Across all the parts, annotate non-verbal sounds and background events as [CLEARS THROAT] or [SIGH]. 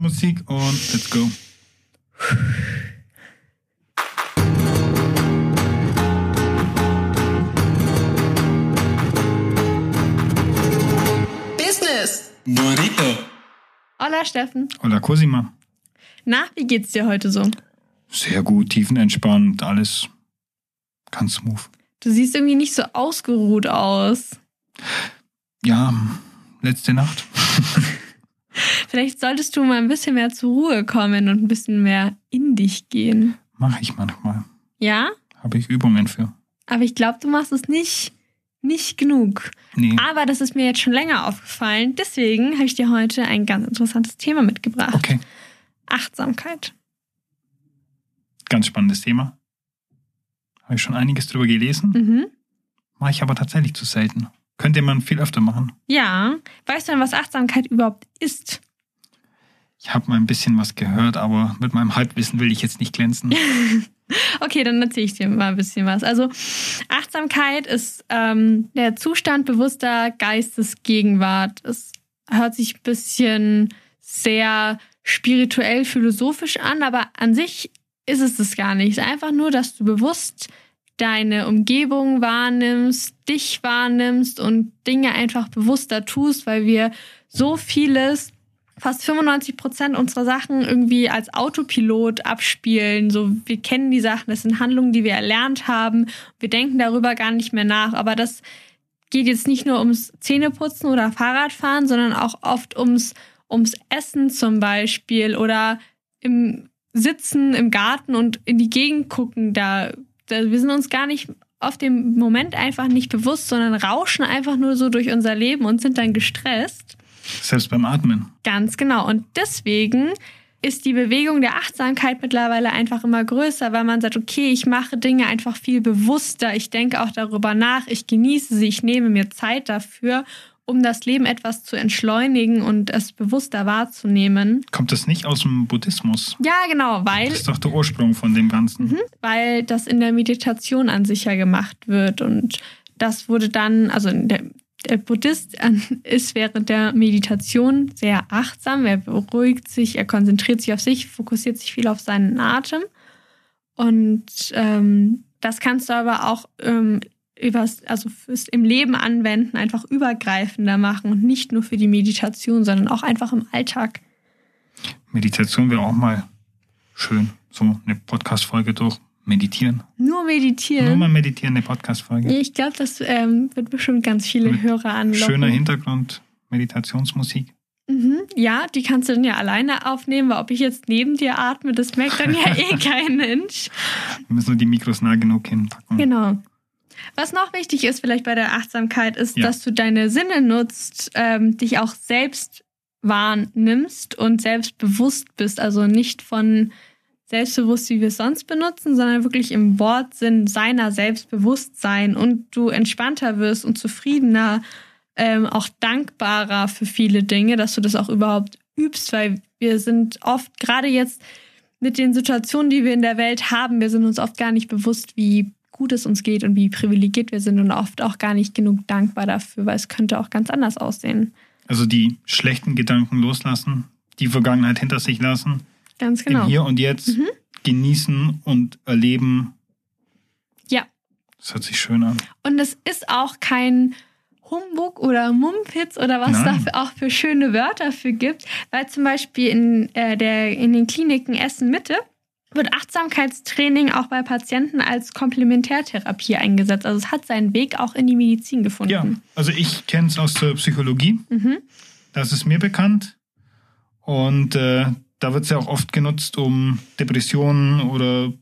Musik und let's go. Business. Burrito. Hola Steffen. Hola Cosima. Na, wie geht's dir heute so? Sehr gut, tiefenentspannt, alles ganz smooth. Du siehst irgendwie nicht so ausgeruht aus. Ja, letzte Nacht. [LAUGHS] Vielleicht solltest du mal ein bisschen mehr zur Ruhe kommen und ein bisschen mehr in dich gehen. Mache ich manchmal. Ja? Habe ich Übungen für. Aber ich glaube, du machst es nicht, nicht genug. Nee. Aber das ist mir jetzt schon länger aufgefallen. Deswegen habe ich dir heute ein ganz interessantes Thema mitgebracht. Okay, Achtsamkeit. ganz spannendes Thema. Habe ich schon einiges drüber gelesen. Mhm. Mache ich aber tatsächlich zu selten. Könnte man viel öfter machen. Ja. Weißt du denn, was Achtsamkeit überhaupt ist? Ich habe mal ein bisschen was gehört, aber mit meinem Halbwissen will ich jetzt nicht glänzen. [LAUGHS] Okay, dann erzähle ich dir mal ein bisschen was. Also Achtsamkeit ist ähm, der Zustand bewusster Geistesgegenwart. Es hört sich ein bisschen sehr spirituell, philosophisch an, aber an sich ist es das gar nicht. Es ist einfach nur, dass du bewusst deine Umgebung wahrnimmst, dich wahrnimmst und Dinge einfach bewusster tust, weil wir so vieles fast 95 Prozent unserer Sachen irgendwie als Autopilot abspielen. So, wir kennen die Sachen, das sind Handlungen, die wir erlernt haben. Wir denken darüber gar nicht mehr nach. Aber das geht jetzt nicht nur ums Zähneputzen oder Fahrradfahren, sondern auch oft ums, ums Essen zum Beispiel oder im Sitzen im Garten und in die Gegend gucken. Da, da wir sind uns gar nicht auf dem Moment einfach nicht bewusst, sondern rauschen einfach nur so durch unser Leben und sind dann gestresst. Selbst beim Atmen. Ganz genau. Und deswegen ist die Bewegung der Achtsamkeit mittlerweile einfach immer größer, weil man sagt, okay, ich mache Dinge einfach viel bewusster. Ich denke auch darüber nach, ich genieße sie, ich nehme mir Zeit dafür, um das Leben etwas zu entschleunigen und es bewusster wahrzunehmen. Kommt das nicht aus dem Buddhismus? Ja, genau, weil, Das ist doch der Ursprung von dem Ganzen. weil das in der Meditation an sich ja gemacht wird. Und das wurde dann, also der, der Buddhist an- ist während der Meditation sehr achtsam, er beruhigt sich, er konzentriert sich auf sich, fokussiert sich viel auf seinen Atem. Und ähm, das kannst du aber auch ähm, übers, also fürs im Leben anwenden, einfach übergreifender machen und nicht nur für die Meditation, sondern auch einfach im Alltag. Meditation wäre auch mal schön. So eine Podcast-Folge durch. Meditieren. Nur meditieren. Nur mal meditieren, eine Podcast-Folge. Ich glaube, das ähm, wird bestimmt ganz viele Mit Hörer anlocken. Schöner Hintergrund, Meditationsmusik. Mhm. Ja, die kannst du dann ja alleine aufnehmen, weil ob ich jetzt neben dir atme, das merkt dann ja [LAUGHS] eh kein Mensch. Wir müssen nur die Mikros nah genug hinpacken. Genau. Was noch wichtig ist vielleicht bei der Achtsamkeit, ist, Ja. dass du deine Sinne nutzt, ähm, dich auch selbst wahrnimmst und selbstbewusst bist. Also nicht von selbstbewusst, wie wir es sonst benutzen, sondern wirklich im Wortsinn seiner Selbstbewusstsein und du entspannter wirst und zufriedener, ähm, auch dankbarer für viele Dinge, dass du das auch überhaupt übst, weil wir sind oft, gerade jetzt mit den Situationen, die wir in der Welt haben, wir sind uns oft gar nicht bewusst, wie gut es uns geht und wie privilegiert wir sind und oft auch gar nicht genug dankbar dafür, weil es könnte auch ganz anders aussehen. Also die schlechten Gedanken loslassen, die Vergangenheit hinter sich lassen, Ganz genau. im Hier und Jetzt Mhm. genießen und erleben. Ja. Das hört sich schön an. Und es ist auch kein Humbug oder Mumpitz oder was Nein. dafür auch für schöne Wörter für gibt, weil zum Beispiel in, äh, der, in den Kliniken Essen Mitte wird Achtsamkeitstraining auch bei Patienten als Komplementärtherapie eingesetzt. Also es hat seinen Weg auch in die Medizin gefunden. Ja, also ich kenne es aus der Psychologie. Mhm. Das ist mir bekannt. Und äh, da wird es ja auch oft genutzt, um Depressionen oder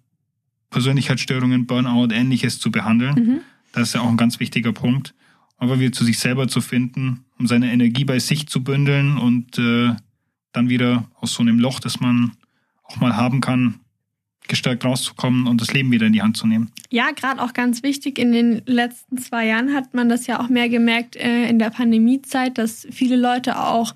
Persönlichkeitsstörungen, Burnout, ähnliches zu behandeln. Mhm. Das ist ja auch ein ganz wichtiger Punkt. Aber wieder zu sich selber zu finden, um seine Energie bei sich zu bündeln und äh, dann wieder aus so einem Loch, das man auch mal haben kann, gestärkt rauszukommen und das Leben wieder in die Hand zu nehmen. Ja, gerade auch ganz wichtig, in den letzten zwei Jahren hat man das ja auch mehr gemerkt äh, in der Pandemiezeit, dass viele Leute auch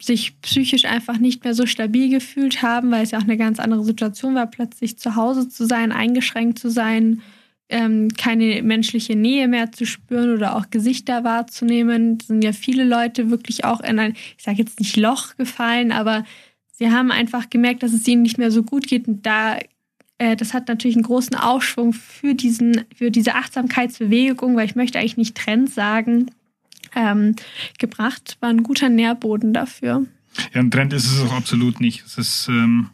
sich psychisch einfach nicht mehr so stabil gefühlt haben, weil es ja auch eine ganz andere Situation war, plötzlich zu Hause zu sein, eingeschränkt zu sein, ähm, keine menschliche Nähe mehr zu spüren oder auch Gesichter wahrzunehmen. Es sind ja viele Leute wirklich auch in ein, ich sage jetzt nicht Loch gefallen, aber sie haben einfach gemerkt, dass es ihnen nicht mehr so gut geht. Und da, äh, das hat natürlich einen großen Aufschwung für, diesen, für diese Achtsamkeitsbewegung, weil ich möchte eigentlich nicht Trend sagen, ähm, gebracht, war ein guter Nährboden dafür. Ja, ein Trend ist es auch absolut nicht. Es ist ähm,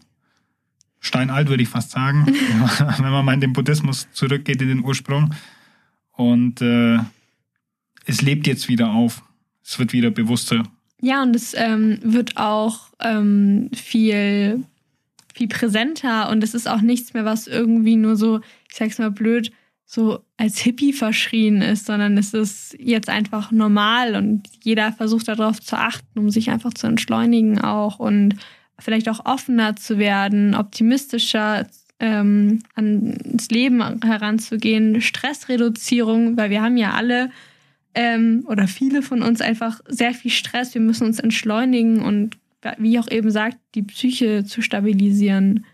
steinalt, würde ich fast sagen, [LAUGHS] [LAUGHS] wenn man mal in den Buddhismus zurückgeht, in den Ursprung. Und äh, es lebt jetzt wieder auf. Es wird wieder bewusster. Ja, und es ähm, wird auch ähm, viel, viel präsenter und es ist auch nichts mehr, was irgendwie nur so, ich sag's mal blöd, so als Hippie verschrien ist, sondern es ist jetzt einfach normal und jeder versucht darauf zu achten, um sich einfach zu entschleunigen auch und vielleicht auch offener zu werden, optimistischer ähm, ans Leben heranzugehen, Stressreduzierung, weil wir haben ja alle ähm, oder viele von uns einfach sehr viel Stress. Wir müssen uns entschleunigen und wie auch eben sagt, die Psyche zu stabilisieren.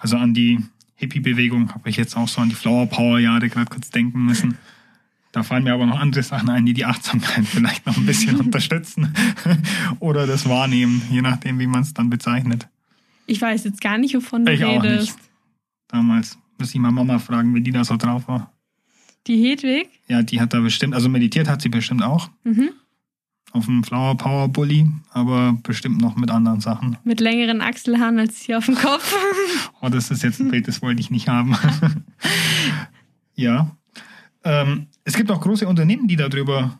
Also an die Hippie-Bewegung habe ich jetzt auch so an die Flower Power-Jahre gerade kurz denken müssen. Da fallen mir aber noch andere Sachen ein, die die Achtsamkeit [LAUGHS] vielleicht noch ein bisschen [LAUGHS] unterstützen [LAUGHS] oder das wahrnehmen, je nachdem, wie man es dann bezeichnet. Ich weiß jetzt gar nicht, wovon du ich redest. Auch nicht. Damals muss ich mal Mama fragen, wie die da so drauf war. Die Hedwig? Ja, die hat da bestimmt, also meditiert hat sie bestimmt auch. Mhm. Auf dem Flower Power Bully, aber bestimmt noch mit anderen Sachen. Mit längeren Achselhaaren als hier auf dem Kopf. [LAUGHS] oh, das ist jetzt ein Bild, das wollte ich nicht haben. [LAUGHS] ja. Ähm, es gibt auch große Unternehmen, die darüber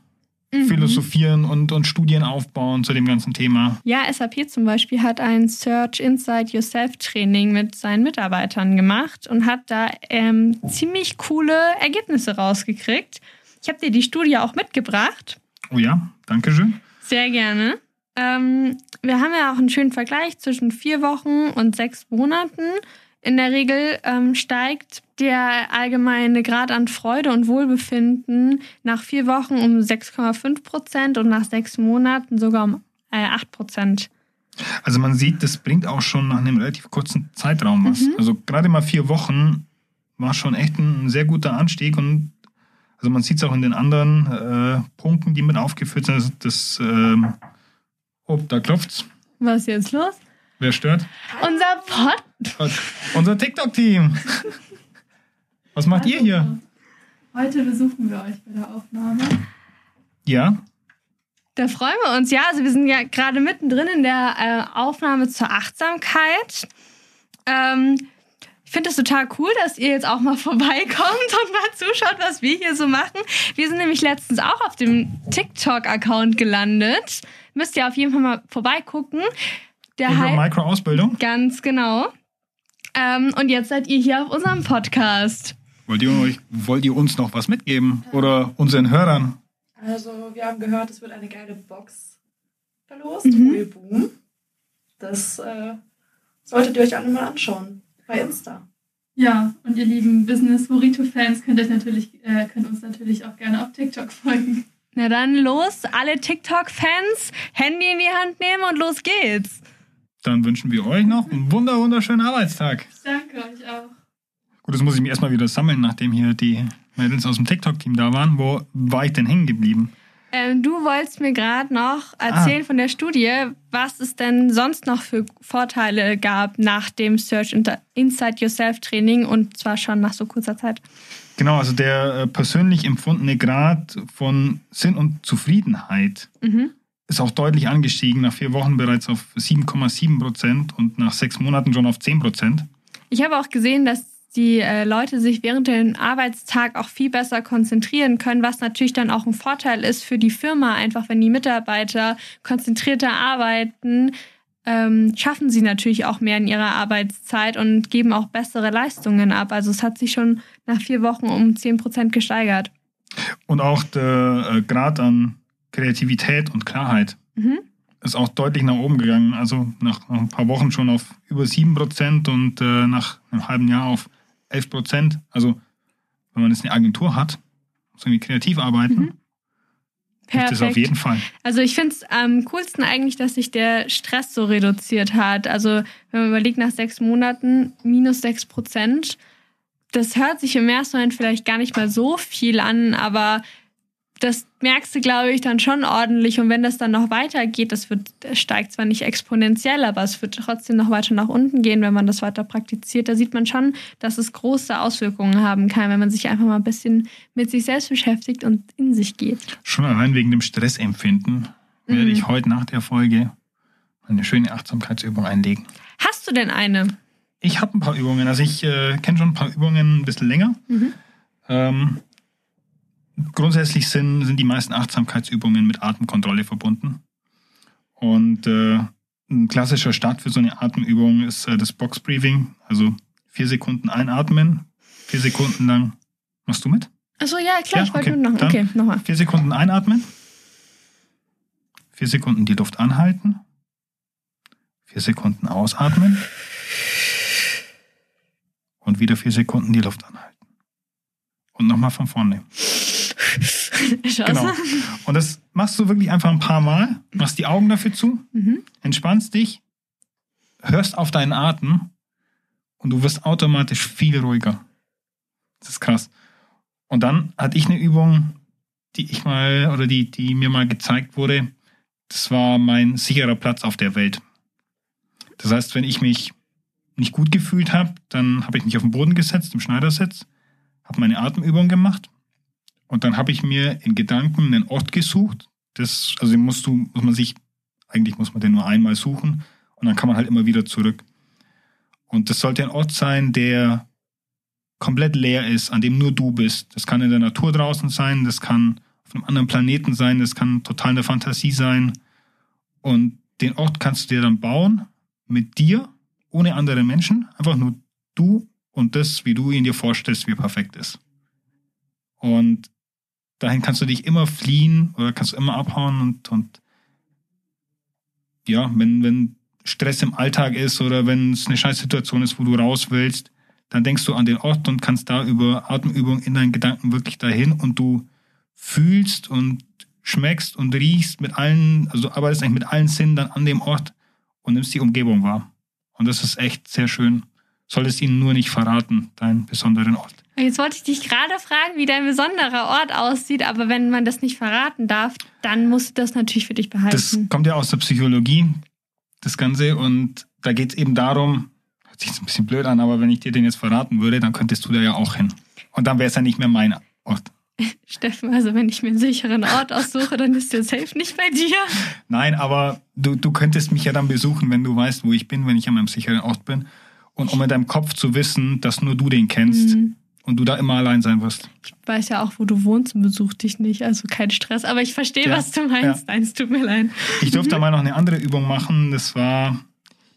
mhm. philosophieren und, und Studien aufbauen zu dem ganzen Thema. Ja, SAP zum Beispiel hat ein Search Inside Yourself Training mit seinen Mitarbeitern gemacht und hat da ähm, ziemlich coole Ergebnisse rausgekriegt. Ich habe dir die Studie auch mitgebracht. Oh ja, danke schön. Sehr gerne. Ähm, wir haben ja auch einen schönen Vergleich zwischen vier Wochen und sechs Monaten. In der Regel ähm, steigt der allgemeine Grad an Freude und Wohlbefinden nach vier Wochen um 6,5 Prozent und nach sechs Monaten sogar um äh, 8 Prozent. Also man sieht, das bringt auch schon nach einem relativ kurzen Zeitraum was. Mhm. Also gerade mal vier Wochen war schon echt ein sehr guter Anstieg und also man sieht es auch in den anderen äh, Punkten, die mit aufgeführt sind. Also das, ähm, oh, da klopft's. Was ist jetzt los? Wer stört? Unser Pod. Unser TikTok-Team. Was macht ihr hier? Heute besuchen wir euch bei der Aufnahme. Ja. Da freuen wir uns. Ja, also wir sind ja gerade mittendrin in der äh, Aufnahme zur Achtsamkeit. Ähm, ich finde es total cool, dass ihr jetzt auch mal [LAUGHS] vorbeikommt und mal zuschaut, was wir hier so machen. Wir sind nämlich letztens auch auf dem TikTok-Account gelandet. Müsst ihr auf jeden Fall mal vorbeigucken. Der Über Micro-Ausbildung? Ganz genau. Ähm, und jetzt seid ihr hier auf unserem Podcast. Wollt ihr, euch, wollt ihr uns noch was mitgeben? Oder unseren Hörern? Also, wir haben gehört, es wird eine geile Box verlost, mhm. Boom. Das äh, solltet ihr euch alle mal anschauen bei Insta. Ja, und ihr lieben Business Burrito-Fans könnt, äh, könnt uns natürlich auch gerne auf TikTok folgen. Na dann los, alle TikTok-Fans, Handy in die Hand nehmen und los geht's. Dann wünschen wir euch noch einen wunder wunderschönen Arbeitstag. Danke euch auch. Gut, das muss ich mir erstmal wieder sammeln, nachdem hier die Mädels aus dem TikTok-Team da waren. Wo war ich denn hängen geblieben? Ähm, du wolltest mir gerade noch erzählen ah. von der Studie, was es denn sonst noch für Vorteile gab nach dem Search Inside Yourself Training und zwar schon nach so kurzer Zeit. Genau, also der äh, persönlich empfundene Grad von Sinn und Zufriedenheit mhm. ist auch deutlich angestiegen, nach vier Wochen bereits auf 7,7 Prozent und nach sechs Monaten schon auf 10 Prozent. Ich habe auch gesehen, dass die äh, Leute sich während dem Arbeitstag auch viel besser konzentrieren können, was natürlich dann auch ein Vorteil ist für die Firma, einfach wenn die Mitarbeiter konzentrierter arbeiten, ähm, schaffen sie natürlich auch mehr in ihrer Arbeitszeit und geben auch bessere Leistungen ab. Also es hat sich schon nach vier Wochen um 10 Prozent gesteigert. Und auch der äh, Grad an Kreativität und Klarheit mhm. ist auch deutlich nach oben gegangen. Also nach, nach ein paar Wochen schon auf über 7 Prozent und äh, nach einem halben Jahr auf 11 Prozent. Also, wenn man jetzt eine Agentur hat, muss irgendwie kreativ arbeiten. Mhm. Perfekt. Das auf jeden Fall. Also ich finde es am coolsten eigentlich, dass sich der Stress so reduziert hat. Also wenn man überlegt, nach sechs Monaten minus sechs Prozent, das hört sich im ersten Moment vielleicht gar nicht mal so viel an, aber das merkst du, glaube ich, dann schon ordentlich. Und wenn das dann noch weitergeht, das wird, das steigt zwar nicht exponentiell, aber es wird trotzdem noch weiter nach unten gehen, wenn man das weiter praktiziert. Da sieht man schon, dass es große Auswirkungen haben kann, wenn man sich einfach mal ein bisschen mit sich selbst beschäftigt und in sich geht. Schon allein wegen dem Stressempfinden werde Mhm. ich heute nach der Folge eine schöne Achtsamkeitsübung einlegen. Hast du denn eine? Ich habe ein paar Übungen. Also ich äh, kenne schon ein paar Übungen ein bisschen länger. Mhm. Ähm, grundsätzlich sind, sind die meisten Achtsamkeitsübungen mit Atemkontrolle verbunden. Und äh, ein klassischer Start für so eine Atemübung ist äh, das Box Breathing. Also vier Sekunden einatmen, vier Sekunden lang. Machst du mit? Achso, ja, klar, Ja, ich wollte okay. nur noch. Dann- Okay, nochmal. Vier Sekunden einatmen. Vier Sekunden die Luft anhalten. Vier Sekunden ausatmen. Und wieder vier Sekunden die Luft anhalten. Und nochmal von vorne. [LAUGHS] Genau. Und das machst du wirklich einfach ein paar Mal. Machst die Augen dafür zu, Mhm. entspannst dich, hörst auf deinen Atem und du wirst automatisch viel ruhiger. Das ist krass. Und dann hatte ich eine Übung, die ich mal oder die, die mir mal gezeigt wurde. Das war mein sicherer Platz auf der Welt. Das heißt, wenn ich mich nicht gut gefühlt habe, dann habe ich mich auf den Boden gesetzt, im Schneidersitz, habe meine Atemübung gemacht und dann habe ich mir in Gedanken einen Ort gesucht. Das, also den musst du, muss man sich, eigentlich muss man den nur einmal suchen und dann kann man halt immer wieder zurück. Und das sollte ein Ort sein, der komplett leer ist, an dem nur du bist. Das kann in der Natur draußen sein, das kann auf einem anderen Planeten sein, das kann total eine Fantasie sein. Und den Ort kannst du dir dann bauen mit dir, ohne andere Menschen, einfach nur du und das, wie du ihn dir vorstellst, wie er perfekt ist. Und dahin kannst du dich immer fliehen oder kannst du immer abhauen und, und ja, wenn, wenn Stress im Alltag ist oder wenn es eine Scheißsituation ist, wo du raus willst, dann denkst du an den Ort und kannst da über Atemübung in deinen Gedanken wirklich dahin und du fühlst und schmeckst und riechst mit allen, also arbeitest eigentlich mit allen Sinnen dann an dem Ort und nimmst die Umgebung wahr. Und das ist echt sehr schön. Solltest ihnen nur nicht verraten, deinen besonderen Ort. Jetzt wollte ich dich gerade fragen, wie dein besonderer Ort aussieht, aber wenn man das nicht verraten darf, dann musst du das natürlich für dich Das behalten. kommt ja aus der Psychologie, das Ganze. Und da geht es eben darum, hört sich jetzt ein bisschen blöd an, aber wenn ich dir den jetzt verraten würde, dann könntest du da ja auch hin. Und dann wäre es ja nicht mehr mein Ort. [LAUGHS] Steffen, also wenn ich mir einen sicheren Ort aussuche, dann ist der safe nicht bei dir. Nein, aber du, du könntest mich ja dann besuchen, wenn du weißt, wo ich bin, wenn ich an meinem sicheren Ort bin. Und um in deinem Kopf zu wissen, dass nur du den kennst Mhm. Und du da immer allein sein wirst. Ich weiß ja auch, wo du wohnst und besuch dich nicht, also kein Stress. Aber ich verstehe, Ja, was du meinst. Nein, es tut mir leid. Ich durfte mal noch eine andere Übung machen. Das war,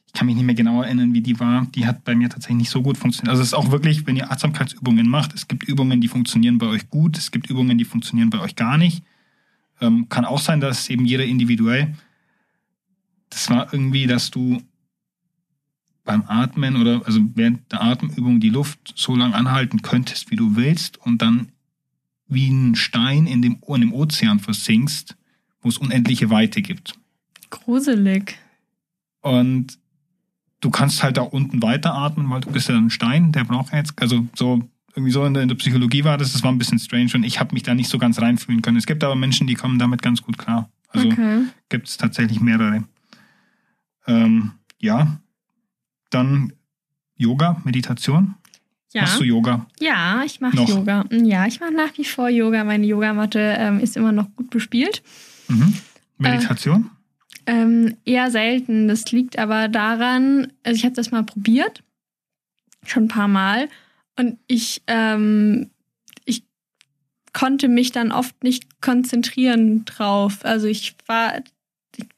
ich kann mich nicht mehr genau erinnern, wie die war. Die hat bei mir tatsächlich nicht so gut funktioniert. Also es ist auch wirklich, wenn ihr Achtsamkeitsübungen macht, es gibt Übungen, die funktionieren bei euch gut, es gibt Übungen, die funktionieren bei euch gar nicht. Ähm, kann auch sein, dass eben jeder individuell. Das war irgendwie, dass du beim Atmen oder also während der Atemübung die Luft so lang anhalten könntest, wie du willst und dann wie ein Stein in dem, in dem Ozean versinkst, wo es unendliche Weite gibt. Gruselig. Und du kannst halt da unten weiteratmen, weil du bist ja ein Stein, der braucht jetzt, also so irgendwie so in der, in der Psychologie war das, das war ein bisschen strange und ich habe mich da nicht so ganz reinfühlen können. Es gibt aber Menschen, die kommen damit ganz gut klar. Also okay. gibt es tatsächlich mehrere. Ähm, ja, dann Yoga, Meditation. Ja. Machst du Yoga? Ja, ich mache? Yoga. Ja, ich mache nach wie vor Yoga. Meine Yogamatte ähm, ist immer noch gut bespielt. Mhm. Meditation? Ähm, eher selten. Das liegt aber daran, also ich habe das mal probiert, schon ein paar Mal, und ich, ähm, ich konnte mich dann oft nicht konzentrieren drauf. Also ich war,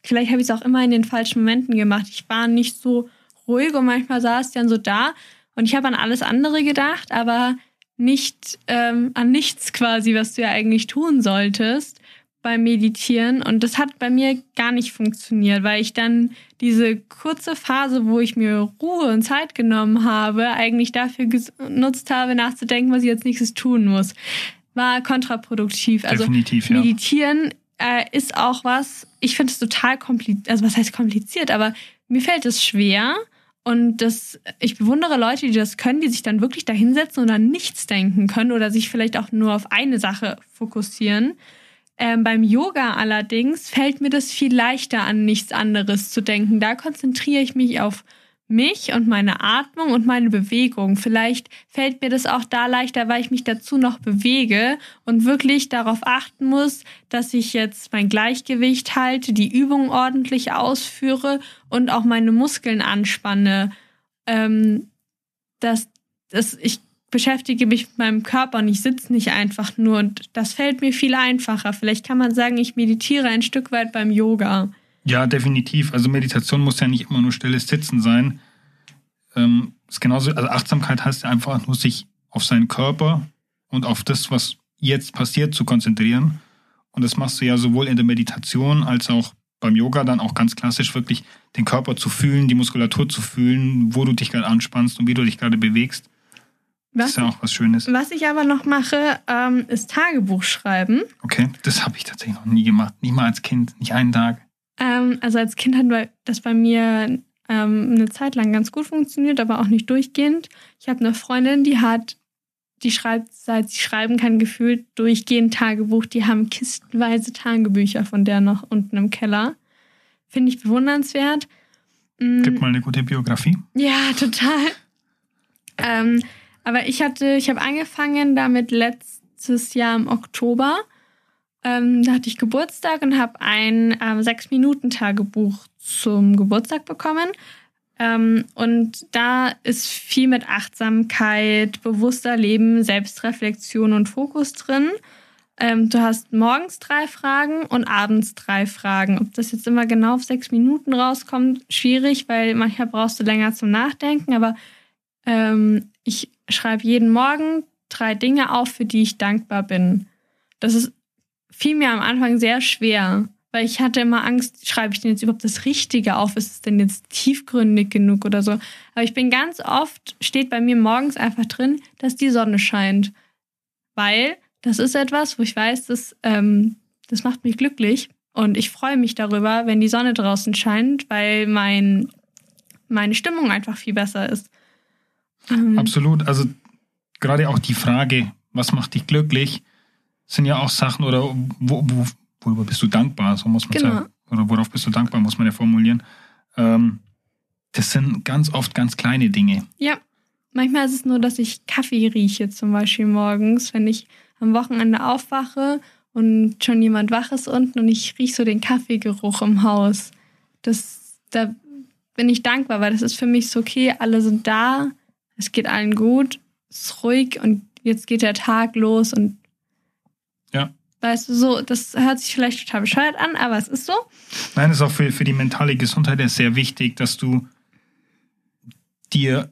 vielleicht habe ich es auch immer in den falschen Momenten gemacht. Ich war nicht so ruhig und manchmal saß ich dann so da und ich habe an alles andere gedacht, aber nicht ähm, an nichts quasi, was du ja eigentlich tun solltest beim Meditieren. Und das hat bei mir gar nicht funktioniert, weil ich dann diese kurze Phase, wo ich mir Ruhe und Zeit genommen habe, eigentlich dafür genutzt habe, nachzudenken, was ich als nächstes tun muss. War kontraproduktiv. Also Definitiv, ja. meditieren äh, ist auch was, ich finde es total kompliziert, also was heißt kompliziert, aber mir fällt es schwer. Und das, ich bewundere Leute, die das können, die sich dann wirklich da hinsetzen und an nichts denken können oder sich vielleicht auch nur auf eine Sache fokussieren. Ähm, beim Yoga allerdings fällt mir das viel leichter an, nichts anderes zu denken. Da konzentriere ich mich auf mich und meine Atmung und meine Bewegung. Vielleicht fällt mir das auch da leichter, weil ich mich dazu noch bewege und wirklich darauf achten muss, dass ich jetzt mein Gleichgewicht halte, die Übung ordentlich ausführe und auch meine Muskeln anspanne. Ähm, dass, dass ich beschäftige mich mit meinem Körper und ich sitze nicht einfach nur und das fällt mir viel einfacher. Vielleicht kann man sagen, ich meditiere ein Stück weit beim Yoga. Ja, definitiv. Also Meditation muss ja nicht immer nur stilles Sitzen sein. Ähm, ist genauso, also Achtsamkeit heißt ja einfach nur, sich auf seinen Körper und auf das, was jetzt passiert, zu konzentrieren. Und das machst du ja sowohl in der Meditation als auch beim Yoga dann auch ganz klassisch wirklich den Körper zu fühlen, die Muskulatur zu fühlen, wo du dich gerade anspannst und wie du dich gerade bewegst. Was, das ist ja auch was Schönes. Was ich aber noch mache, ähm, ist Tagebuch schreiben. Okay, das habe ich tatsächlich noch nie gemacht. Nicht mal als Kind, nicht einen Tag. Ähm, also als Kind hat das bei mir ähm, eine Zeit lang ganz gut funktioniert, aber auch nicht durchgehend. Ich habe eine Freundin, die hat, die schreibt, seit sie schreiben kann, gefühlt durchgehend Tagebuch. Die haben kistenweise Tagebücher von der noch unten im Keller. Finde ich bewundernswert. Mhm. Gib mal eine gute Biografie. Ja, total. ähm, aber ich hatte, ich habe angefangen damit letztes Jahr im Oktober ähm, da hatte ich Geburtstag und habe ein ähm, Sechs-Minuten-Tagebuch zum Geburtstag bekommen. Ähm, und da ist viel mit Achtsamkeit, bewusster Leben, Selbstreflexion und Fokus drin. Ähm, du hast morgens drei Fragen und abends drei Fragen. Ob das jetzt immer genau auf sechs Minuten rauskommt, schwierig, weil manchmal brauchst du länger zum Nachdenken. Aber ähm, ich schreibe jeden Morgen drei Dinge auf, für die ich dankbar bin. Das ist fiel mir am Anfang sehr schwer, weil ich hatte immer Angst, schreibe ich denn jetzt überhaupt das Richtige auf? Ist es denn jetzt tiefgründig genug oder so? Aber ich bin ganz oft, steht bei mir morgens einfach drin, dass die Sonne scheint. Weil das ist etwas, wo ich weiß, dass, ähm, das macht mich glücklich. Und ich freue mich darüber, wenn die Sonne draußen scheint, weil mein, meine Stimmung einfach viel besser ist. Ähm, Absolut. Also gerade auch die Frage, was macht dich glücklich? Sind ja auch Sachen oder wo, wo, worüber bist du dankbar, so muss man genau. sagen. Oder worauf bist du dankbar, muss man ja formulieren. Ähm, das sind ganz oft ganz kleine Dinge. Ja. Manchmal ist es nur, dass ich Kaffee rieche, zum Beispiel morgens, wenn ich am Wochenende aufwache und schon jemand wach ist unten und ich rieche so den Kaffeegeruch im Haus. Das, da bin ich dankbar, weil das ist für mich so, okay, alle sind da, es geht allen gut, es ist ruhig und jetzt geht der Tag los und. Weißt du, so, das hört sich vielleicht total bescheuert an, aber es ist so. Nein, ist auch für, für die mentale Gesundheit sehr wichtig, dass du dir,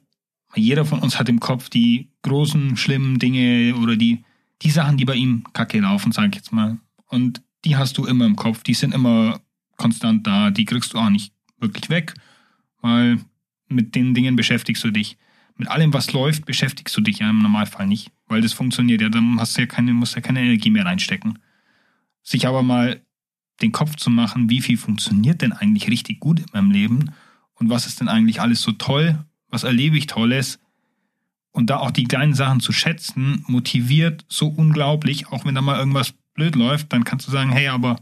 jeder von uns hat im Kopf die großen, schlimmen Dinge oder die, die Sachen, die bei ihm kacke laufen, sag ich jetzt mal. Und die hast du immer im Kopf, die sind immer konstant da, die kriegst du auch nicht wirklich weg, weil mit den Dingen beschäftigst du dich. Mit allem, was läuft, beschäftigst du dich ja im Normalfall nicht weil das funktioniert ja, dann hast du ja keine, musst ja keine Energie mehr reinstecken. Sich aber mal den Kopf zu machen, wie viel funktioniert denn eigentlich richtig gut in meinem Leben und was ist denn eigentlich alles so toll, was erlebe ich Tolles und da auch die kleinen Sachen zu schätzen, motiviert so unglaublich, auch wenn da mal irgendwas blöd läuft, dann kannst du sagen, hey, aber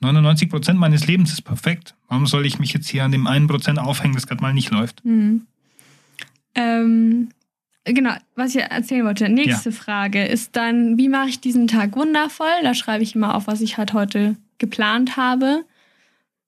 99 Prozent meines Lebens ist perfekt. Warum soll ich mich jetzt hier an dem einen Prozent aufhängen, das gerade mal nicht läuft? Mhm. Ähm, Genau, was ich erzählen wollte. Nächste ja. Frage ist dann, wie mache ich diesen Tag wundervoll? Da schreibe ich immer auf, was ich halt heute geplant habe.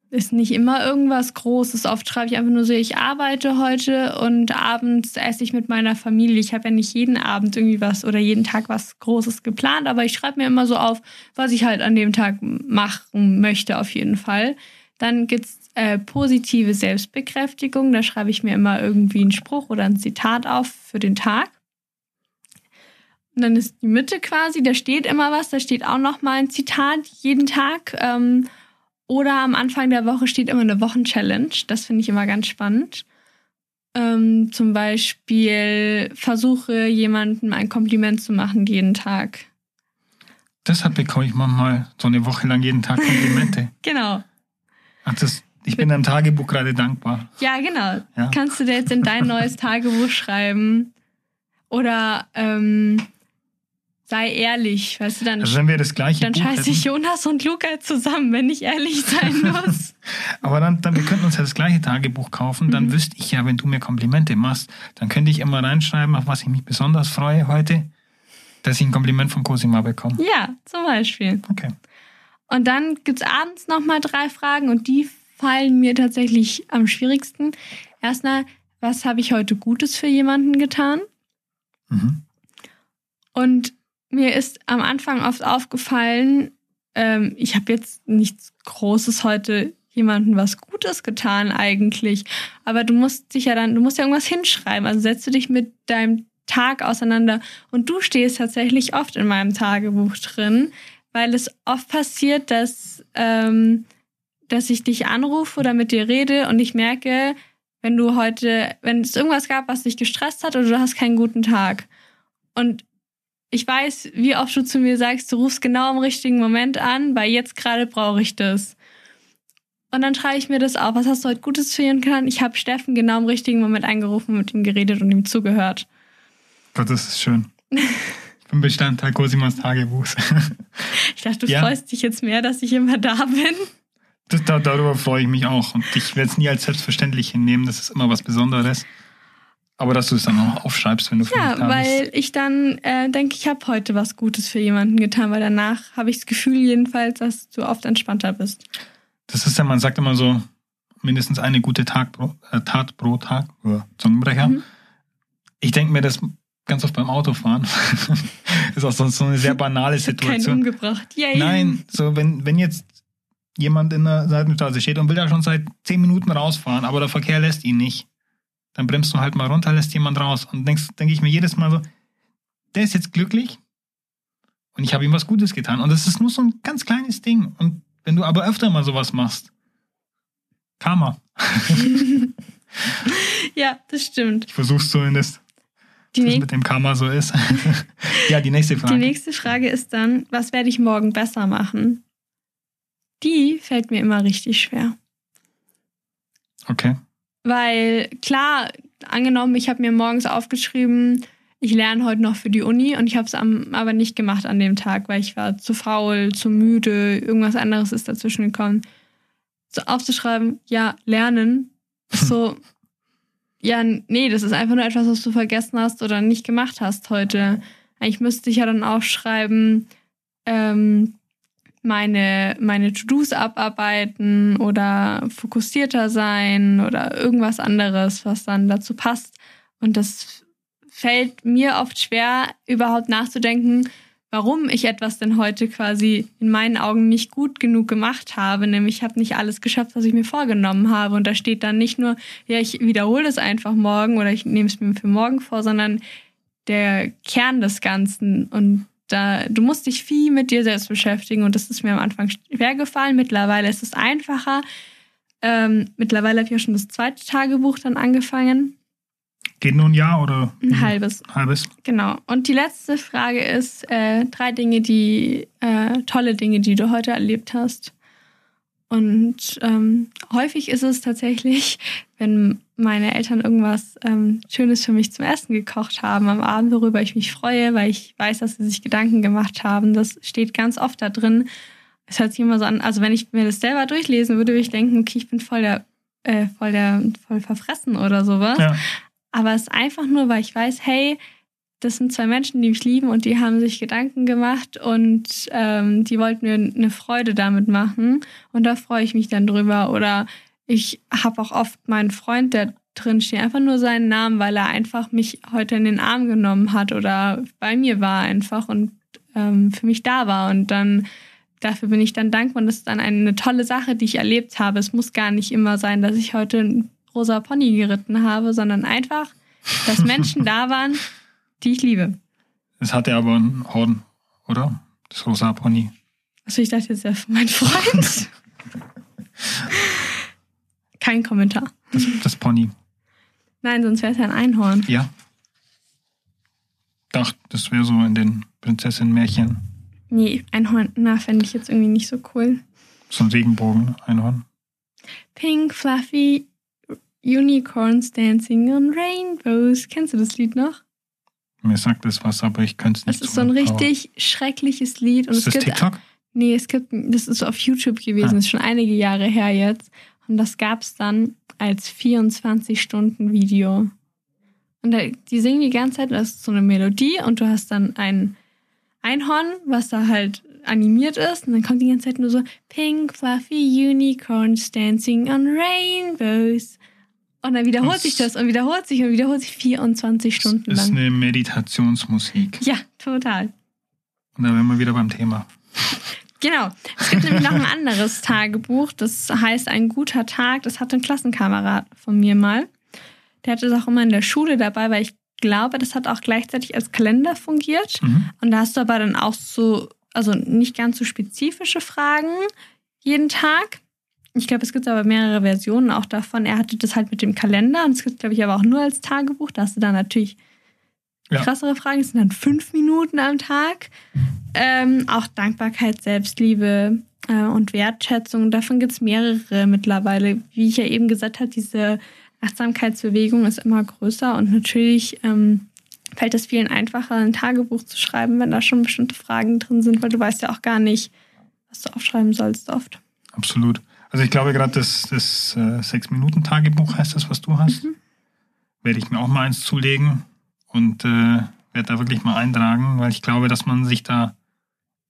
Ist nicht immer irgendwas Großes. Oft schreibe ich einfach nur so, ich arbeite heute und abends esse ich mit meiner Familie. Ich habe ja nicht jeden Abend irgendwie was oder jeden Tag was Großes geplant, aber ich schreibe mir immer so auf, was ich halt an dem Tag machen möchte, auf jeden Fall. Dann gibt's äh, positive Selbstbekräftigung. Da schreibe ich mir immer irgendwie einen Spruch oder ein Zitat auf für den Tag. Und dann ist die Mitte quasi, da steht immer was, da steht auch noch mal ein Zitat jeden Tag. Ähm, oder am Anfang der Woche steht immer eine Wochenchallenge. Das finde ich immer ganz spannend. Ähm, zum Beispiel versuche jemandem ein Kompliment zu machen jeden Tag. Deshalb bekomme ich manchmal so eine Woche lang jeden Tag Komplimente. [LAUGHS] genau. Ach, das, ich bin deinem Tagebuch gerade dankbar. Ja, genau. Ja. Kannst du dir jetzt in dein [LAUGHS] neues Tagebuch schreiben? Oder ähm, sei ehrlich, weißt du, dann, Also wenn wir das gleiche dann scheiße ich Jonas und Luca zusammen, wenn ich ehrlich sein [LAUGHS] muss. aber dann, dann wir könnten uns ja das gleiche Tagebuch kaufen, dann Mhm. wüsste ich ja, wenn du mir Komplimente machst, dann könnte ich immer reinschreiben, auf was ich mich besonders freue heute, dass ich ein Kompliment von Cosima bekomme. ja, zum Beispiel. Okay. Und dann gibt's abends nochmal drei Fragen und die fallen mir tatsächlich am schwierigsten. Erstmal, was habe ich heute Gutes für jemanden getan? Mhm. Und mir ist am Anfang oft aufgefallen, ähm, ich habe jetzt nichts Großes heute jemandem was Gutes getan eigentlich. Aber du musst dich ja dann, du musst ja irgendwas hinschreiben. Also setzt du dich mit deinem Tag auseinander. Und du stehst tatsächlich oft in meinem Tagebuch drin, weil es oft passiert, dass, ähm, dass ich dich anrufe oder mit dir rede und ich merke, wenn du heute, wenn es irgendwas gab, was dich gestresst hat oder du hast keinen guten Tag. Und ich weiß, wie oft du zu mir sagst, du rufst genau im richtigen Moment an, weil jetzt gerade brauche ich das. Und dann schreibe ich mir das auf. Was hast du heute Gutes für ihn können? Ich habe Steffen genau im richtigen Moment angerufen, mit ihm geredet und ihm zugehört. Gott, das ist schön. Ich bin Bestandteil Cosimas Tagebuchs. Ich dachte, du Ja. freust dich jetzt mehr, dass ich immer da bin. Das, da, darüber freue ich mich auch. Und ich werde es nie als selbstverständlich hinnehmen. Das ist immer was Besonderes. Aber dass du es dann auch aufschreibst, wenn du für mich Ja, da bist. weil ich dann äh, denke, ich habe heute was Gutes für jemanden getan, weil danach habe ich das Gefühl jedenfalls, dass du oft entspannter bist. Das ist ja, man sagt immer so, mindestens eine gute Tag pro, äh, Tat pro Tag. Uh, Zungenbrecher. Mhm. Ich denke mir das ganz oft beim Autofahren. [LAUGHS] ist auch sonst so eine sehr banale Ich habe keinen Situation. umgebracht. Yay. Nein, so wenn, wenn jetzt jemand in der Seitenstraße steht und will da schon seit zehn Minuten rausfahren, aber der Verkehr lässt ihn nicht, dann bremst du halt mal runter, lässt jemand raus. Und denkst, denke ich mir jedes Mal so, der ist jetzt glücklich und ich habe ihm was Gutes getan. Und das ist nur so ein ganz kleines Ding. Und wenn du aber öfter mal sowas machst, Karma. [LAUGHS] Ja, das stimmt. Ich versuch's zumindest, Die, was mit dem Karma so ist. [LAUGHS] ja, die nächste Frage. die nächste Frage ist dann, was werde ich morgen besser machen? Die fällt mir immer richtig schwer. Okay. Weil klar, angenommen, ich habe mir morgens aufgeschrieben, ich lerne heute noch für die Uni und ich habe es aber nicht gemacht an dem Tag, weil ich war zu faul, zu müde, irgendwas anderes ist dazwischen gekommen. So aufzuschreiben, ja, lernen, so, ja, nee, das ist einfach nur etwas, was du vergessen hast oder nicht gemacht hast heute. Eigentlich müsste ich ja dann aufschreiben, ähm, meine, meine To-Dos abarbeiten oder fokussierter sein oder irgendwas anderes, was dann dazu passt. Und das fällt mir oft schwer, überhaupt nachzudenken, warum ich etwas denn heute quasi in meinen Augen nicht gut genug gemacht habe. Nämlich ich habe nicht alles geschafft, was ich mir vorgenommen habe. Und da steht dann nicht nur, ja, ich wiederhole es einfach morgen oder ich nehme es mir für morgen vor, sondern der Kern des Ganzen. Und da, du musst dich viel mit dir selbst beschäftigen und das ist mir am Anfang schwer gefallen. Mittlerweile ist es einfacher. Ähm, mittlerweile habe ich ja schon das zweite Tagebuch dann angefangen. Geht nur ein Jahr oder Ein halbes. halbes? Genau. Und die letzte Frage ist äh, drei Dinge, die äh, tolle Dinge, die du heute erlebt hast. Und ähm, häufig ist es tatsächlich, wenn meine Eltern irgendwas ähm, Schönes für mich zum Essen gekocht haben am Abend, worüber ich mich freue, weil ich weiß, dass sie sich Gedanken gemacht haben. Das steht ganz oft da drin. Es hört sich immer so an, also wenn ich mir das selber durchlesen würde, würde ich denken, okay, ich bin voll der, äh, voll der, voll verfressen oder sowas. Ja. Aber es ist einfach nur, weil ich weiß, hey, das sind zwei Menschen, die mich lieben und die haben sich Gedanken gemacht und ähm, die wollten mir eine Freude damit machen. Und da freue ich mich dann drüber. Oder ich habe auch oft meinen Freund, der drin steht, einfach nur seinen Namen, weil er einfach mich heute in den Arm genommen hat oder bei mir war einfach und ähm, für mich da war. Und dann dafür bin ich dann dankbar. Und das ist dann eine tolle Sache, die ich erlebt habe. Es muss gar nicht immer sein, dass ich heute einen rosa Pony geritten habe, sondern einfach, dass Menschen [LAUGHS] da waren, die ich liebe. Es hatte aber ein Horn, oder? Das rosa Pony. Also ich dachte jetzt ja mein Freund. [LAUGHS] Kein Kommentar. Das, das Pony. Nein, sonst wäre es ja ein Einhorn. Ja. Dachte, das wäre so in den Prinzessin-Märchen. Nee, Einhorn, na, fände ich jetzt irgendwie nicht so cool. So ein Regenbogen-Einhorn. Pink, fluffy Unicorns dancing on rainbows. Kennst du das Lied noch? Mir sagt das was, aber ich könnte es nicht Das ist so ein richtig schreckliches Lied. Und Ist es das gibt, TikTok? Nee, es gibt, das ist auf YouTube gewesen, Ah. das ist schon einige Jahre her jetzt. Und das gab es dann als 24-Stunden-Video. Und da, die singen die ganze Zeit, das ist so eine Melodie und du hast dann ein Einhorn, was da halt animiert ist. Und dann kommt die ganze Zeit nur so Pink, fluffy unicorns dancing on rainbows. Und dann wiederholt Das- sich das und wiederholt sich und wiederholt sich 24 Stunden Das ist lang. eine Meditationsmusik. Ja, total. Und da wären wir wieder beim Thema. [LAUGHS] Genau. Es gibt nämlich noch ein anderes [LAUGHS] Tagebuch, das heißt Ein guter Tag. Das hatte ein Klassenkamerad von mir mal. Der hatte das auch immer in der Schule dabei, weil ich glaube, das hat auch gleichzeitig als Kalender fungiert. Mhm. Und da hast du aber dann auch so, also nicht ganz so spezifische Fragen jeden Tag. Ich glaube, es gibt aber mehrere Versionen auch davon. Er hatte das halt mit dem Kalender und es gibt, glaube ich, aber auch nur als Tagebuch. Da hast du dann natürlich Ja. krassere Fragen. Das sind dann fünf Minuten am Tag. Ähm, auch Dankbarkeit, Selbstliebe äh, und Wertschätzung. Davon gibt es mehrere mittlerweile. Wie ich ja eben gesagt habe, diese Achtsamkeitsbewegung ist immer größer und natürlich ähm, fällt es vielen einfacher, ein Tagebuch zu schreiben, wenn da schon bestimmte Fragen drin sind, weil du weißt ja auch gar nicht, was du aufschreiben sollst oft. Absolut. Also ich glaube gerade das, das äh, Sechs-Minuten-Tagebuch heißt das, was du hast. Mhm. Werde ich mir auch mal eins zulegen und äh, werde da wirklich mal eintragen, weil ich glaube, dass man sich da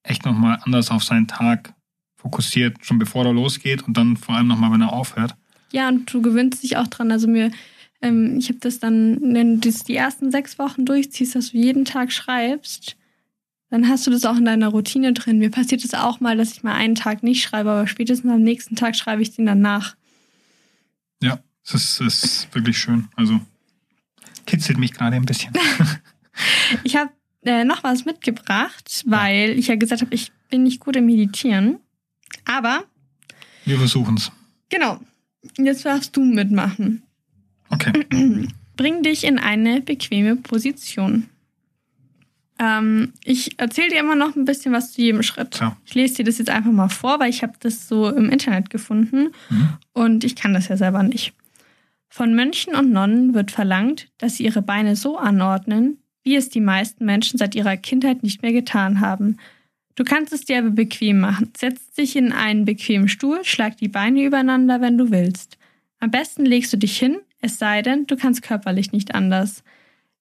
echt nochmal anders auf seinen Tag fokussiert, schon bevor er losgeht und dann vor allem nochmal, wenn er aufhört. Ja, und du gewöhnst dich auch dran. Also mir, ähm, ich habe das dann, wenn du das die ersten sechs Wochen durchziehst, dass du jeden Tag schreibst, dann hast du das auch in deiner Routine drin. Mir passiert es auch mal, dass ich mal einen Tag nicht schreibe, aber spätestens am nächsten Tag schreibe ich den dann nach. Ja, es ist, es ist wirklich schön. Also kitzelt mich gerade ein bisschen. [LAUGHS] Ich habe äh, noch was mitgebracht, weil ich ja gesagt habe, ich bin nicht gut im Meditieren. Aber, Wir versuchen es. genau, jetzt darfst du mitmachen. Okay. [CLEARS THROAT] Bring dich in eine bequeme Position. Ähm, ich erzähle dir immer noch ein bisschen was zu jedem Schritt. Klar. Ich lese dir das jetzt einfach mal vor, weil ich habe das so im Internet gefunden Mhm. und ich kann das ja selber nicht. Von Mönchen und Nonnen wird verlangt, dass sie ihre Beine so anordnen, wie es die meisten Menschen seit ihrer Kindheit nicht mehr getan haben. Du kannst es dir aber bequem machen. Setz dich in einen bequemen Stuhl, schlag die Beine übereinander, wenn du willst. Am besten legst du dich hin, es sei denn, du kannst körperlich nicht anders.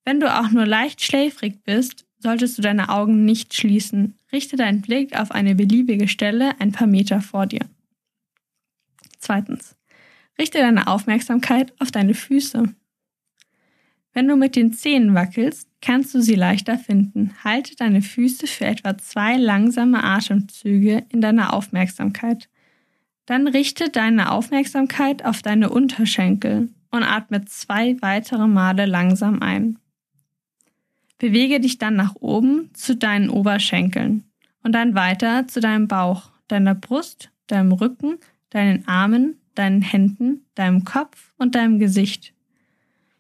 Wenn du auch nur leicht schläfrig bist, solltest du deine Augen nicht schließen. Richte deinen Blick auf eine beliebige Stelle ein paar Meter vor dir. Zweitens. Richte deine Aufmerksamkeit auf deine Füße. Wenn du mit den Zehen wackelst, kannst du sie leichter finden. Halte deine Füße für etwa zwei langsame Atemzüge in deiner Aufmerksamkeit. Dann richte deine Aufmerksamkeit auf deine Unterschenkel und atme zwei weitere Male langsam ein. Bewege dich dann nach oben zu deinen Oberschenkeln und dann weiter zu deinem Bauch, deiner Brust, deinem Rücken, deinen Armen, deinen Händen, deinem Kopf und deinem Gesicht.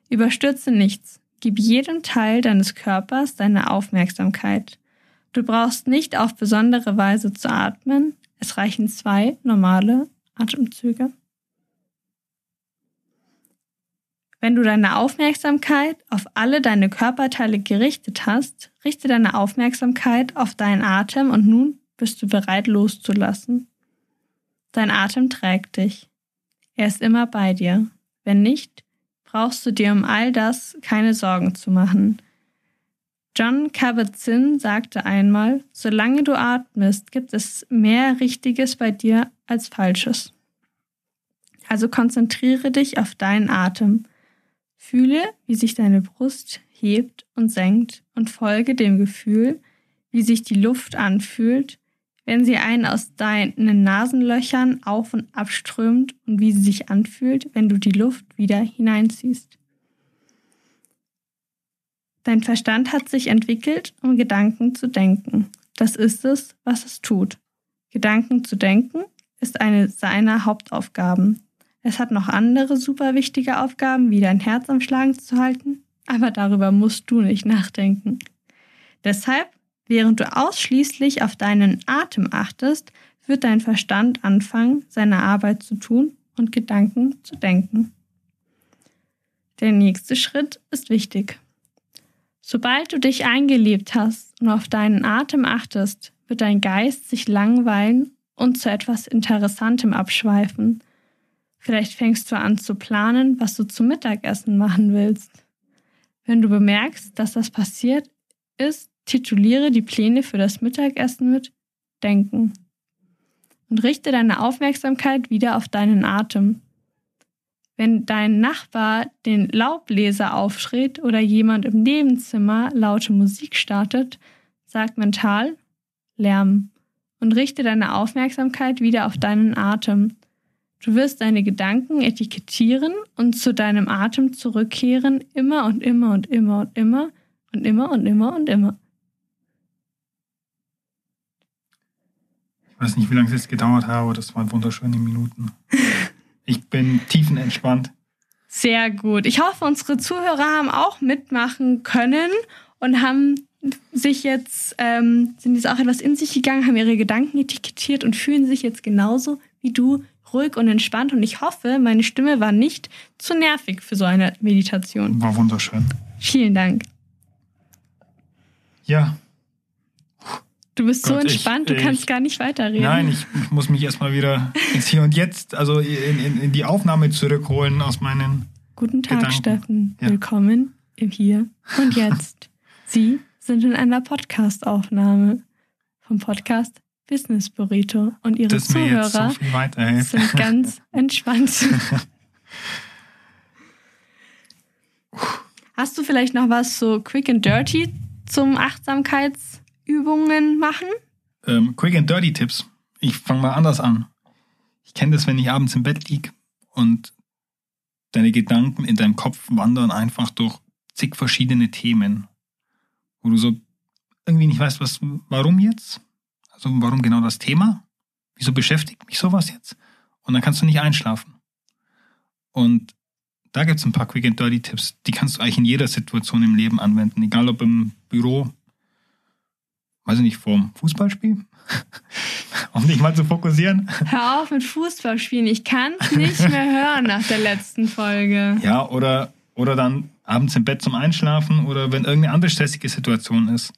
Überstürze nichts. Gib jedem Teil deines Körpers deine Aufmerksamkeit. Du brauchst nicht auf besondere Weise zu atmen. Es reichen zwei normale Atemzüge. Wenn du deine Aufmerksamkeit auf alle deine Körperteile gerichtet hast, richte deine Aufmerksamkeit auf deinen Atem und nun bist du bereit loszulassen. Dein Atem trägt dich. Er ist immer bei dir. Wenn nicht, brauchst du dir um all das keine Sorgen zu machen. John Kabat-Zinn sagte einmal, solange du atmest, gibt es mehr Richtiges bei dir als Falsches. Also konzentriere dich auf deinen Atem. Fühle, wie sich deine Brust hebt und senkt und folge dem Gefühl, wie sich die Luft anfühlt, wenn sie einen aus deinen Nasenlöchern auf und abströmt und wie sie sich anfühlt, wenn du die Luft wieder hineinziehst. Dein Verstand hat sich entwickelt, um Gedanken zu denken. Das ist es, was es tut. Gedanken zu denken ist eine seiner Hauptaufgaben. Es hat noch andere super wichtige Aufgaben, wie dein Herz am Schlagen zu halten, aber darüber musst du nicht nachdenken. Deshalb, während du ausschließlich auf deinen Atem achtest, wird dein Verstand anfangen, seine Arbeit zu tun und Gedanken zu denken. Der nächste Schritt ist wichtig. Sobald du dich eingelebt hast und auf deinen Atem achtest, wird dein Geist sich langweilen und zu etwas Interessantem abschweifen. Vielleicht fängst du an zu planen, was du zum Mittagessen machen willst. Wenn du bemerkst, dass das passiert ist, tituliere die Pläne für das Mittagessen mit Denken und richte deine Aufmerksamkeit wieder auf deinen Atem. Wenn dein Nachbar den Laubbläser aufschrät oder jemand im Nebenzimmer laute Musik startet, sag mental Lärm und richte deine Aufmerksamkeit wieder auf deinen Atem. Du wirst deine Gedanken etikettieren und zu deinem Atem zurückkehren, immer und immer und immer und immer und immer und immer und immer. Ich weiß nicht, wie lange es jetzt gedauert hat, aber das waren wunderschöne Minuten. Ich bin tiefenentspannt. Sehr gut. Ich hoffe, unsere Zuhörer haben auch mitmachen können und haben sich jetzt, ähm, sind jetzt auch etwas in sich gegangen, haben ihre Gedanken etikettiert und fühlen sich jetzt genauso wie du ruhig und entspannt. Und ich hoffe, meine Stimme war nicht zu nervig für so eine Meditation. War wunderschön. Vielen Dank. Ja, Du bist so Gott, ich- entspannt, du ich- kannst gar nicht weiterreden. nein, ich, ich muss mich erstmal wieder ins Hier und Jetzt, also in, in, in die Aufnahme zurückholen aus meinen. Guten Tag, Gedanken. Steffen. Ja. Willkommen im Hier und Jetzt. [LAUGHS] Sie sind in einer Podcast-Aufnahme vom Podcast Business Burrito und Ihre Das so Zuhörer viel weiterhilft. sind [LAUGHS] ganz entspannt. [LAUGHS] Hast du vielleicht noch was so quick and dirty zum Achtsamkeitsübungen machen? ähm, Quick and Dirty Tipps. Ich fange mal anders an. Ich kenne das, wenn ich abends im Bett lieg und deine Gedanken in deinem Kopf wandern einfach durch zig verschiedene Themen, wo du so irgendwie nicht weißt, was, warum jetzt? Also warum genau das Thema? Wieso beschäftigt mich sowas jetzt? Und dann kannst du nicht einschlafen. Und da gibt es ein paar Quick and Dirty Tipps, die kannst du eigentlich in jeder Situation im Leben anwenden, egal ob im Büro, weiß ich nicht, vorm Fußballspiel, [LAUGHS] um dich mal zu fokussieren. Hör auf mit Fußballspielen. Ich kann es nicht mehr hören nach der letzten Folge. Ja, oder, oder dann abends im Bett zum Einschlafen oder wenn irgendeine andere stressige Situation ist.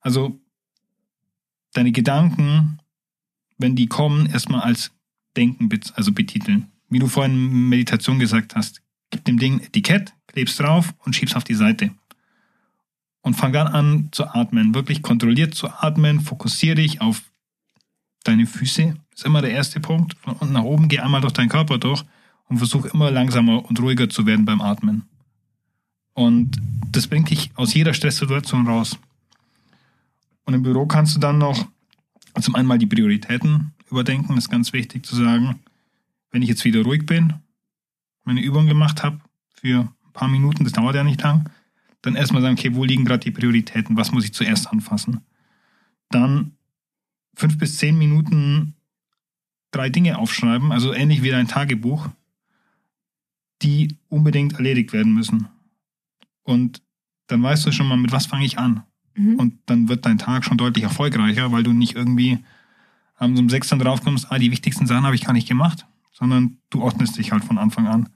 Also deine Gedanken, wenn die kommen, erstmal als Denken also betiteln. Wie du vorhin in Meditation gesagt hast, gib dem Ding Etikett, klebst drauf und schiebst auf die Seite. Und fang dann an zu atmen, wirklich kontrolliert zu atmen, fokussiere dich auf deine Füße, ist immer der erste Punkt. Von unten nach oben, geh einmal durch deinen Körper durch und versuch immer langsamer und ruhiger zu werden beim Atmen. Und das bringt dich aus jeder Stresssituation raus. Und im Büro kannst du dann noch zum einen mal die Prioritäten überdenken, das ist ganz wichtig zu sagen, wenn ich jetzt wieder ruhig bin, meine Übung gemacht habe für ein paar Minuten, das dauert ja nicht lang, dann erstmal sagen, okay, wo liegen gerade die Prioritäten, was muss ich zuerst anfassen? Dann fünf bis zehn Minuten drei Dinge aufschreiben, also ähnlich wie dein Tagebuch, die unbedingt erledigt werden müssen. Und dann weißt du schon mal, mit was fange ich an. Mhm. Und dann wird dein Tag schon deutlich erfolgreicher, weil du nicht irgendwie abends um sechs dann draufkommst, ah, die wichtigsten Sachen habe ich gar nicht gemacht, sondern du ordnest dich halt von Anfang an.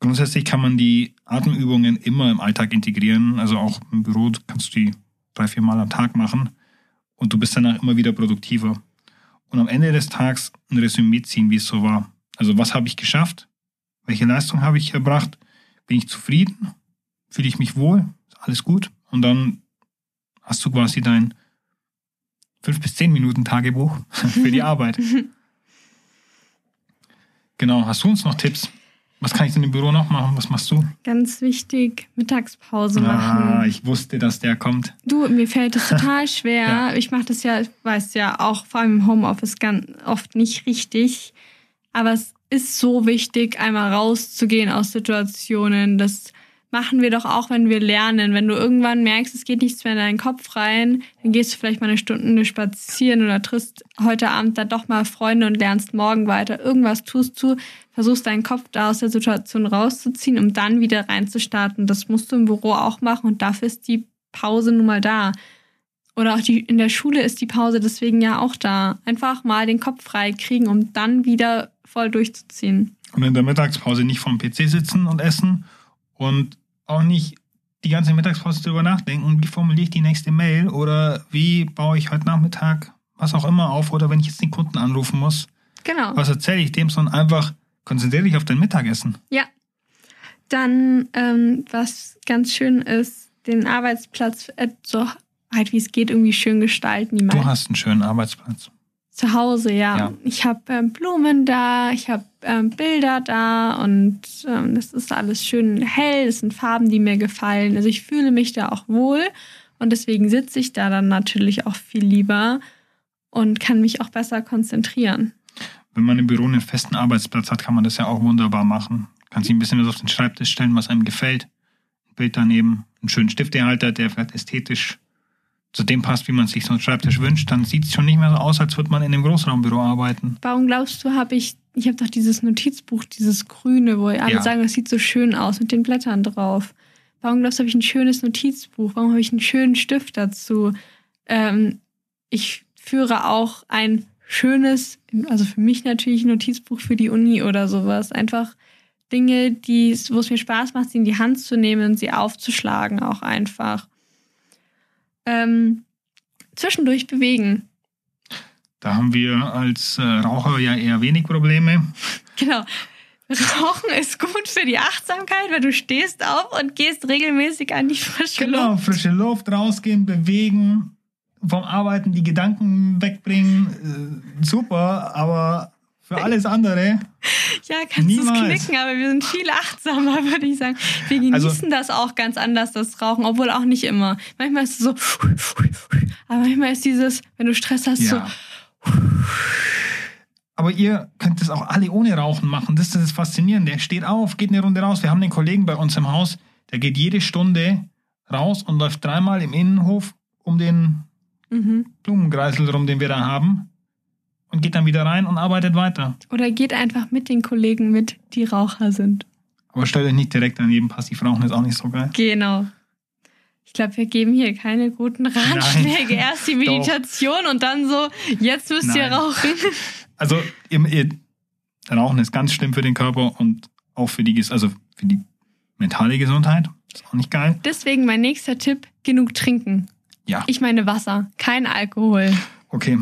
Grundsätzlich kann man die Atemübungen immer im Alltag integrieren, also auch im Büro kannst du die drei, vier Mal am Tag machen und du bist danach immer wieder produktiver. Und am Ende des Tages ein Resümee ziehen, wie es so war. Also was habe ich geschafft? Welche Leistung habe ich erbracht? Bin ich zufrieden? Fühle ich mich wohl? Ist alles gut? Und dann hast du quasi dein fünf bis zehn Minuten Tagebuch [LAUGHS] für die Arbeit. [LAUGHS] Genau, hast du uns noch Tipps? Was kann ich denn im Büro noch machen? Was machst du? Ganz wichtig, Mittagspause Ah, machen. ich wusste, dass der kommt. Du, mir fällt das [LAUGHS] total schwer. Ja. Ich mache das ja, ich weiß ja, auch vor allem im Homeoffice ganz oft nicht richtig. Aber es ist so wichtig, einmal rauszugehen aus Situationen. Das machen wir doch auch, wenn wir lernen. Wenn du irgendwann merkst, es geht nichts mehr in deinen Kopf rein, dann gehst du vielleicht mal eine Stunde spazieren oder triffst heute Abend dann doch mal Freunde und lernst morgen weiter. Irgendwas tust du, versuchst deinen Kopf da aus der Situation rauszuziehen, um dann wieder reinzustarten. Das musst du im Büro auch machen und dafür ist die Pause nun mal da. Oder auch die, in der Schule ist die Pause deswegen ja auch da. Einfach mal den Kopf frei kriegen, um dann wieder voll durchzuziehen. Und in der Mittagspause nicht vorm PC sitzen und essen und auch nicht die ganze Mittagspause drüber nachdenken, wie formuliere ich die nächste Mail oder wie baue ich heute Nachmittag was auch immer auf oder wenn ich jetzt den Kunden anrufen muss, Genau. was erzähle ich dem, sondern einfach konzentriere dich auf dein Mittagessen. Ja. Dann, ähm, was ganz schön ist, den Arbeitsplatz äh, so halt wie es geht irgendwie schön gestalten. Du hast einen schönen Arbeitsplatz. zu Hause, ja. Ja. Ich habe ähm, Blumen da, ich habe ähm, Bilder da und ähm, das ist alles schön hell. Das sind Farben, die mir gefallen. Also ich fühle mich da auch wohl und deswegen sitze ich da dann natürlich auch viel lieber und kann mich auch besser konzentrieren. Wenn man im Büro einen festen Arbeitsplatz hat, kann man das ja auch wunderbar machen. Kann sich ein bisschen was auf den Schreibtisch stellen, was einem gefällt. Ein Bild daneben, einen schönen Stiftehalter, der vielleicht ästhetisch zu dem passt, wie man sich so einen Schreibtisch wünscht. Dann sieht es schon nicht mehr so aus, als würde man in einem Großraumbüro arbeiten. Warum glaubst du, habe ich, ich habe doch dieses Notizbuch, dieses grüne, wo alle Ja. sagen, das sieht so schön aus mit den Blättern drauf. Warum glaubst du, habe ich ein schönes Notizbuch? Warum habe ich einen schönen Stift dazu? Ähm, ich führe auch ein schönes, also für mich natürlich ein Notizbuch für die Uni oder sowas. Einfach Dinge, die, wo es mir Spaß macht, sie in die Hand zu nehmen und sie aufzuschlagen, auch einfach. Ähm, zwischendurch bewegen. Da haben wir als äh, Raucher ja eher wenig Probleme. Genau. Rauchen ist gut für die Achtsamkeit, weil du stehst auf und gehst regelmäßig an die frische Genau, Luft. frische Luft, rausgehen, bewegen, vom Arbeiten die Gedanken wegbringen. Äh, super, aber für alles andere, [LAUGHS] Ja, kannst du es knicken, aber wir sind viel achtsamer, [LAUGHS] würde ich sagen. Wir genießen Also- das auch ganz anders, das Rauchen, obwohl auch nicht immer. Manchmal ist es so, [LAUGHS] aber manchmal ist dieses, wenn du Stress hast, ja. Aber ihr könnt das auch alle ohne Rauchen machen. Das ist das Faszinierende. Der steht auf, geht eine Runde raus. Wir haben den Kollegen bei uns im Haus, der geht jede Stunde raus und läuft dreimal im Innenhof um den. Mhm. Blumenkreisel rum, den wir da haben. Und geht dann wieder rein und arbeitet weiter. Oder geht einfach mit den Kollegen mit, die Raucher sind. Aber stellt euch nicht direkt daneben. Passiv rauchen ist auch nicht so geil. Genau. Ich glaube, wir geben hier keine guten Ratschläge. Nein. Erst die Meditation und dann so, jetzt müsst ihr Nein. rauchen. [LAUGHS] Also ihr, ihr, Rauchen ist ganz schlimm für den Körper und auch für die, also für die mentale Gesundheit. Ist auch nicht geil. Deswegen mein nächster Tipp, genug trinken. Ja, Ich meine Wasser, kein Alkohol. okay.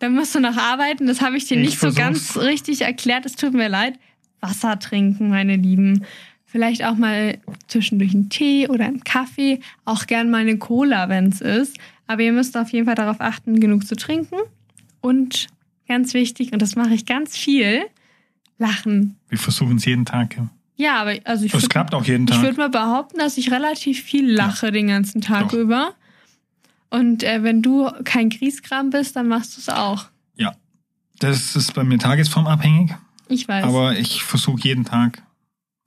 Da musst du noch arbeiten, das habe ich dir Ich nicht so versuch's. ganz richtig erklärt, es tut mir leid. Wasser trinken, meine Lieben. Vielleicht auch mal zwischendurch einen Tee oder einen Kaffee, auch gern mal eine Cola, wenn es ist. Aber ihr müsst auf jeden Fall darauf achten, genug zu trinken. Und ganz wichtig, und das mache ich ganz viel, lachen. Wir versuchen es jeden Tag. ja. Ja, aber also ich würd- klappt auch jeden Ich Tag. würde mal behaupten, dass ich relativ viel lache den ganzen Tag Doch. über. Und äh, wenn du kein Grieskram bist, dann machst du es auch. Ja. Das ist bei mir tagesformabhängig, Ich weiß. aber ich versuche jeden Tag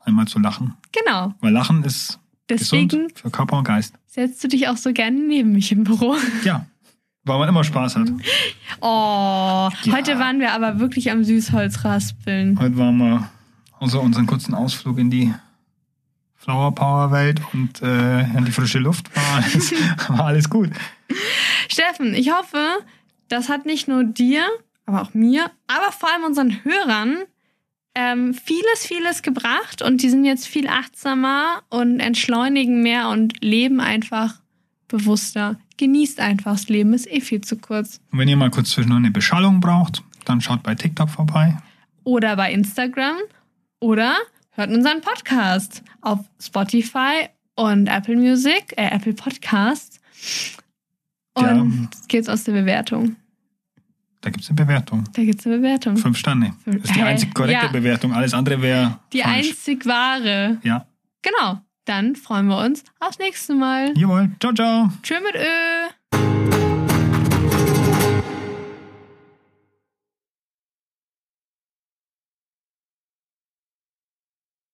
einmal zu lachen. genau. Weil Lachen ist Deswegen gesund für Körper und Geist. setzt du dich auch so gerne neben mich im Büro. Ja, weil man immer Spaß hat. Oh, Ja. heute waren wir aber wirklich am Süßholz raspeln. Heute waren wir außer unseren kurzen Ausflug in die Flower Power Welt und äh, in die frische Luft war alles, [LAUGHS] war alles gut. Steffen, ich hoffe, das hat nicht nur dir, aber auch mir, aber vor allem unseren Hörern ähm, vieles, vieles gebracht und die sind jetzt viel achtsamer und entschleunigen mehr und leben einfach bewusster. Genießt einfach das Leben, ist eh viel zu kurz. Und wenn ihr mal kurz zwischendurch eine Beschallung braucht, dann schaut bei TikTok vorbei. Oder bei Instagram oder hört unseren Podcast auf Spotify und Apple Music, äh, Apple Podcast. Und Ja. geht's aus der Bewertung. Da gibt es eine Bewertung. Da gibt's eine Bewertung. Fünf Sterne. Das ist die einzig korrekte Ja. Bewertung. Alles andere wäre Die falsch. einzig wahre. Ja. Genau. Dann freuen wir uns aufs nächste Mal. Jawohl. Ciao, ciao. Tschö mit Ö.